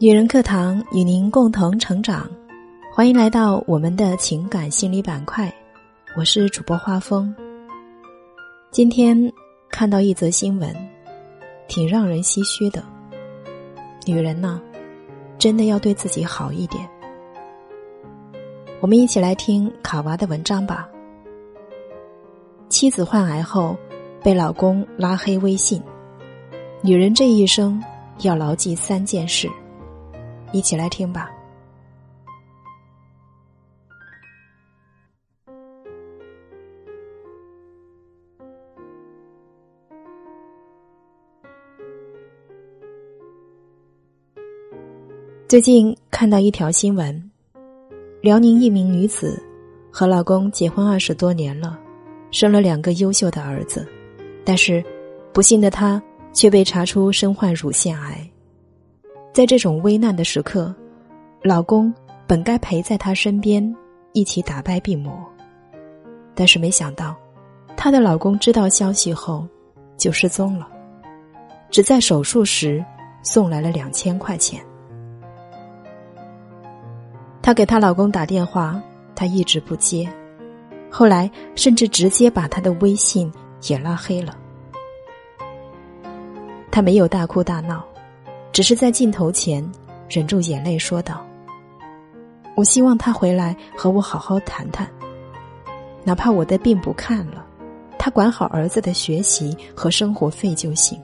女人课堂与您共同成长，欢迎来到我们的情感心理板块。我是主播花风。今天看到一则新闻，挺让人唏嘘的。女人呢，真的要对自己好一点。我们一起来听卡娃的文章吧。妻子患癌后被老公拉黑微信，女人这一生要牢记三件事。一起来听吧。最近看到一条新闻，辽宁一名女子和老公结婚二十多年了，生了两个优秀的儿子，但是不幸的她却被查出身患乳腺癌。在这种危难的时刻，老公本该陪在她身边，一起打败病魔。但是没想到，她的老公知道消息后就失踪了，只在手术时送来了两千块钱。她给她老公打电话，他一直不接，后来甚至直接把他的微信也拉黑了。她没有大哭大闹。只是在镜头前忍住眼泪说道：“我希望他回来和我好好谈谈，哪怕我的病不看了，他管好儿子的学习和生活费就行。”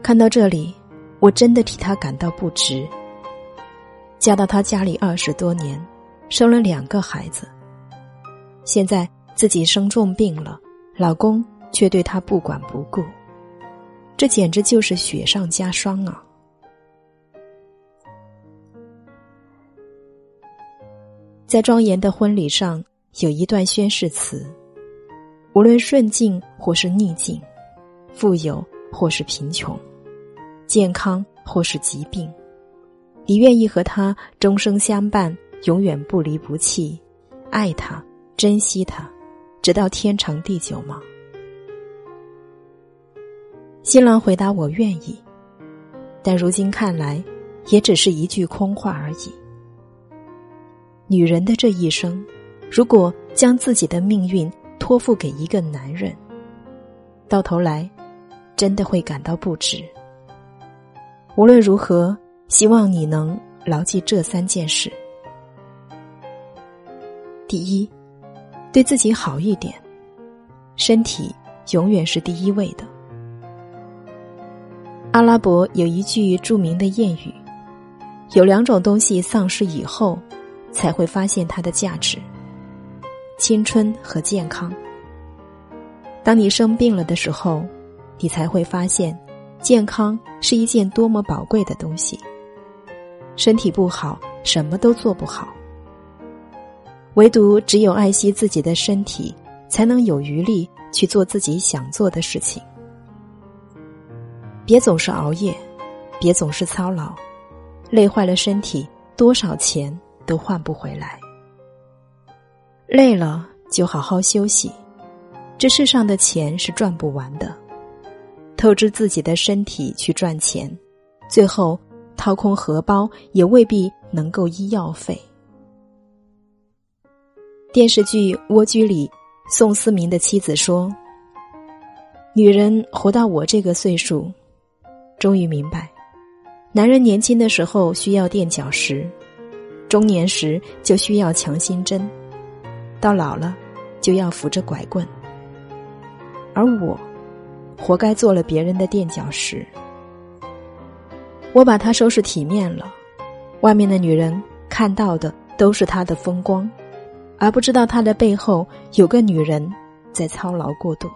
看到这里，我真的替他感到不值。嫁到他家里二十多年，生了两个孩子，现在自己生重病了，老公却对她不管不顾。这简直就是雪上加霜啊！在庄严的婚礼上，有一段宣誓词：无论顺境或是逆境，富有或是贫穷，健康或是疾病，你愿意和他终生相伴，永远不离不弃，爱他，珍惜他，直到天长地久吗？新郎回答：“我愿意。”但如今看来，也只是一句空话而已。女人的这一生，如果将自己的命运托付给一个男人，到头来，真的会感到不值。无论如何，希望你能牢记这三件事：第一，对自己好一点，身体永远是第一位的。阿拉伯有一句著名的谚语：“有两种东西丧失以后，才会发现它的价值：青春和健康。当你生病了的时候，你才会发现，健康是一件多么宝贵的东西。身体不好，什么都做不好。唯独只有爱惜自己的身体，才能有余力去做自己想做的事情。”别总是熬夜，别总是操劳，累坏了身体，多少钱都换不回来。累了就好好休息，这世上的钱是赚不完的。透支自己的身体去赚钱，最后掏空荷包也未必能够医药费。电视剧《蜗居》里，宋思明的妻子说：“女人活到我这个岁数。”终于明白，男人年轻的时候需要垫脚石，中年时就需要强心针，到老了就要扶着拐棍。而我，活该做了别人的垫脚石。我把他收拾体面了，外面的女人看到的都是他的风光，而不知道他的背后有个女人在操劳过度。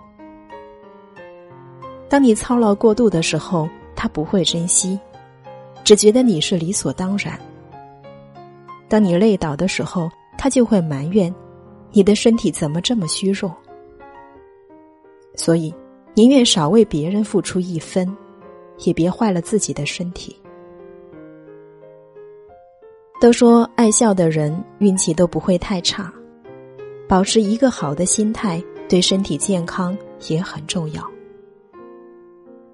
当你操劳过度的时候。他不会珍惜，只觉得你是理所当然。当你累倒的时候，他就会埋怨你的身体怎么这么虚弱。所以，宁愿少为别人付出一分，也别坏了自己的身体。都说爱笑的人运气都不会太差，保持一个好的心态，对身体健康也很重要。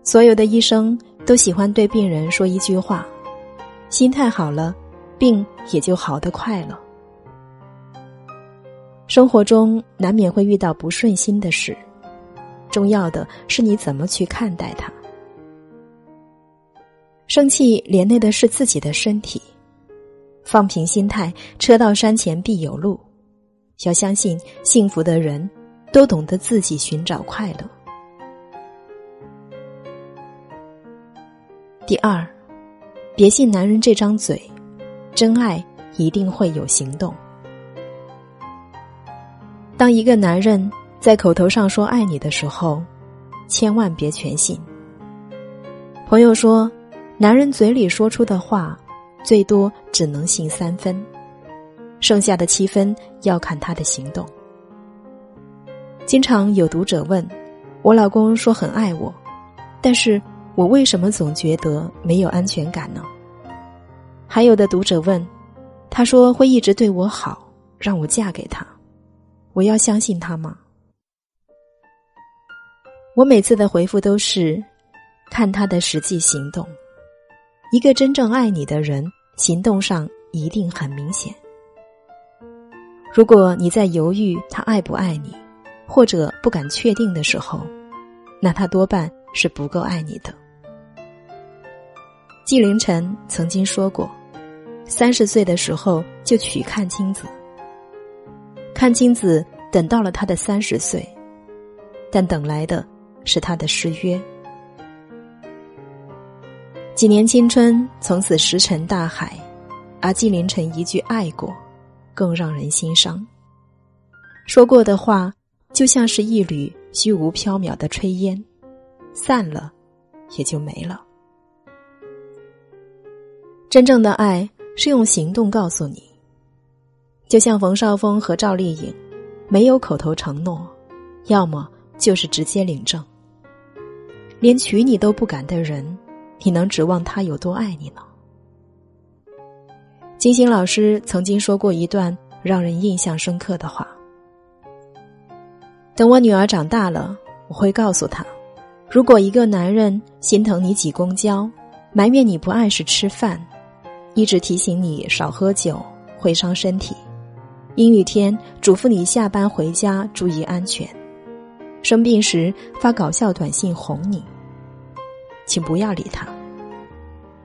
所有的医生。都喜欢对病人说一句话：“心态好了，病也就好得快了。”生活中难免会遇到不顺心的事，重要的是你怎么去看待它。生气连累的是自己的身体，放平心态，车到山前必有路。要相信，幸福的人都懂得自己寻找快乐。第二，别信男人这张嘴，真爱一定会有行动。当一个男人在口头上说爱你的时候，千万别全信。朋友说，男人嘴里说出的话，最多只能信三分。剩下的七分要看他的行动。经常有读者问，我老公说很爱我，但是我为什么总觉得没有安全感呢？还有的读者问，他说会一直对我好，让我嫁给他，我要相信他吗？我每次的回复都是，看他的实际行动。一个真正爱你的人，行动上一定很明显。如果你在犹豫他爱不爱你，或者不敢确定的时候，那他多半是不够爱你的。纪凌尘曾经说过：“三十岁的时候就娶阚清子。”阚清子等到了他的三十岁，但等来的是他的失约。几年青春从此石沉大海，而纪凌尘一句爱过。更让人心伤。说过的话，就像是一缕虚无缥缈的炊烟，散了，也就没了。真正的爱是用行动告诉你。就像冯绍峰和赵丽颖，没有口头承诺，要么就是直接领证。连娶你都不敢的人，你能指望他有多爱你呢？金星老师曾经说过一段让人印象深刻的话：“等我女儿长大了，我会告诉她，如果一个男人心疼你挤公交，埋怨你不按时吃饭，一直提醒你少喝酒会伤身体，阴雨天嘱咐你下班回家注意安全，生病时发搞笑短信哄你，请不要理他，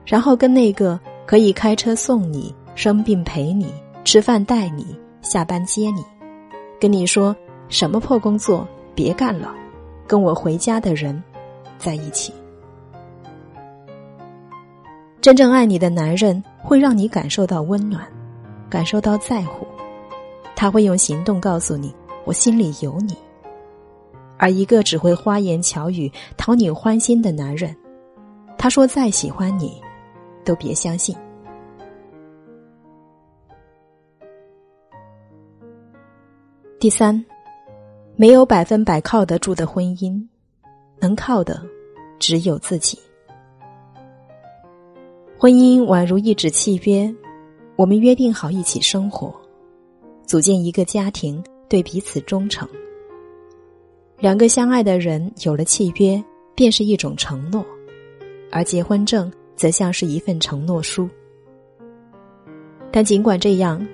然后跟那个可以开车送你。”生病陪你吃饭带你下班接你，跟你说什么破工作别干了，跟我回家的人在一起。真正爱你的男人会让你感受到温暖，感受到在乎，他会用行动告诉你我心里有你。而一个只会花言巧语讨你欢心的男人，他说再喜欢你，都别相信。第三，没有百分百靠得住的婚姻，能靠的只有自己。婚姻宛如一纸契约，我们约定好一起生活，组建一个家庭，对彼此忠诚。两个相爱的人有了契约，便是一种承诺，而结婚证则像是一份承诺书。但尽管这样，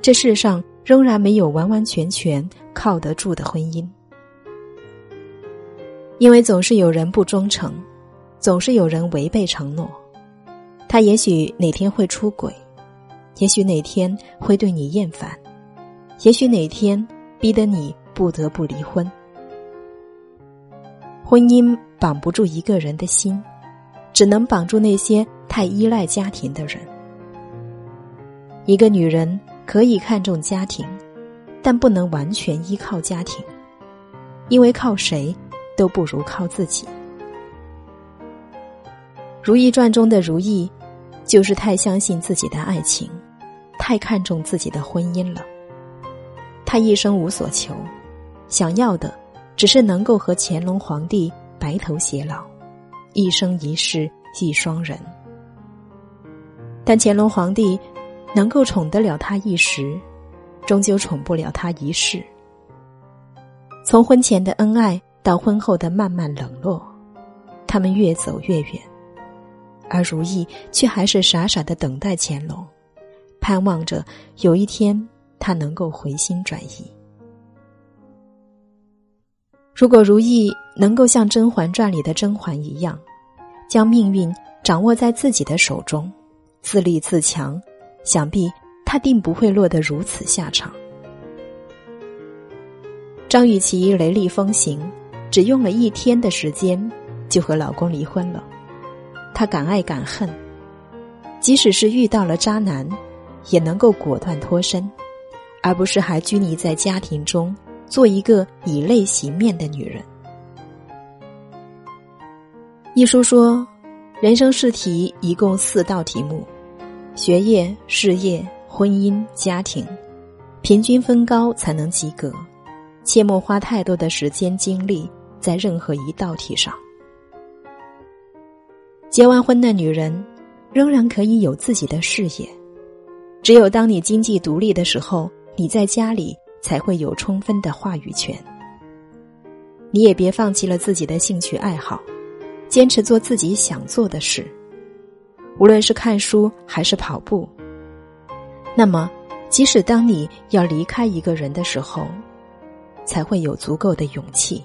这世上。仍然没有完完全全靠得住的婚姻，因为总是有人不忠诚，总是有人违背承诺。他也许哪天会出轨，也许哪天会对你厌烦，也许哪天逼得你不得不离婚。婚姻绑不住一个人的心，只能绑住那些太依赖家庭的人。一个女人。可以看重家庭，但不能完全依靠家庭，因为靠谁都不如靠自己。《如懿传》中的如懿，就是太相信自己的爱情，太看重自己的婚姻了。她一生无所求，想要的只是能够和乾隆皇帝白头偕老，一生一世一双人。但乾隆皇帝。能够宠得了他一时，终究宠不了他一世。从婚前的恩爱到婚后的慢慢冷落，他们越走越远，而如意却还是傻傻的等待乾隆，盼望着有一天他能够回心转意。如果如意能够像《甄嬛传》里的甄嬛一样，将命运掌握在自己的手中，自立自强，想必她定不会落得如此下场。张雨绮雷厉风行，只用了一天的时间就和老公离婚了。她敢爱敢恨，即使是遇到了渣男，也能够果断脱身，而不是还拘泥在家庭中。做一个以泪洗面的女人。一书说，人生试题一共四道题目：学业、事业、婚姻、家庭，平均分高才能及格。切莫花太多的时间精力在任何一道题上。结完婚的女人，仍然可以有自己的事业。只有当你经济独立的时候，你在家里。才会有充分的话语权。你也别放弃了自己的兴趣爱好，坚持做自己想做的事，无论是看书还是跑步。那么，即使当你要离开一个人的时候，才会有足够的勇气。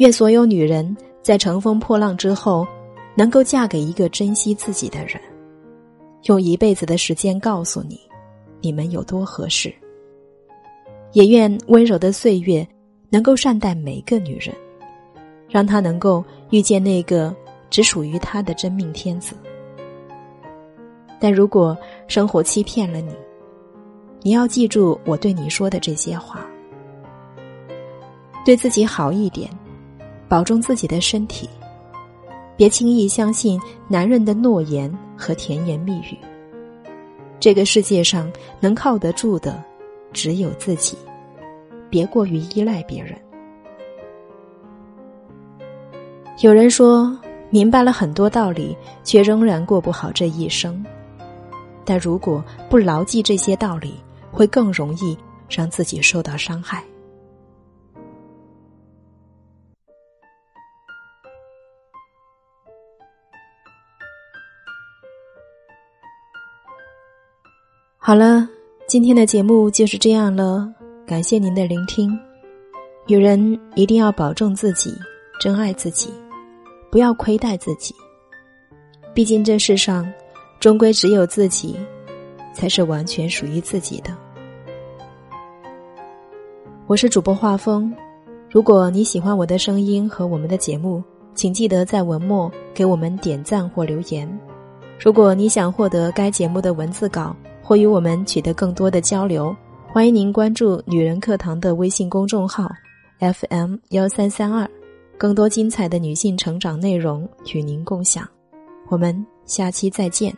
愿所有女人在乘风破浪之后，能够嫁给一个珍惜自己的人，用一辈子的时间告诉你，你们有多合适。也愿温柔的岁月能够善待每个女人，让她能够遇见那个只属于她的真命天子。但如果生活欺骗了你，你要记住我对你说的这些话：对自己好一点，保重自己的身体，别轻易相信男人的诺言和甜言蜜语。这个世界上能靠得住的。只有自己，别过于依赖别人。有人说，明白了很多道理，却仍然过不好这一生。但如果不牢记这些道理，会更容易让自己受到伤害。好了。今天的节目就是这样了，感谢您的聆听。女人一定要保重自己，珍爱自己，不要亏待自己。毕竟这世上，终归只有自己，才是完全属于自己的。我是主播画风，如果你喜欢我的声音和我们的节目，请记得在文末给我们点赞或留言。如果你想获得该节目的文字稿。会与我们取得更多的交流，欢迎您关注“女人课堂”的微信公众号 FM 幺三三二，更多精彩的女性成长内容与您共享。我们下期再见。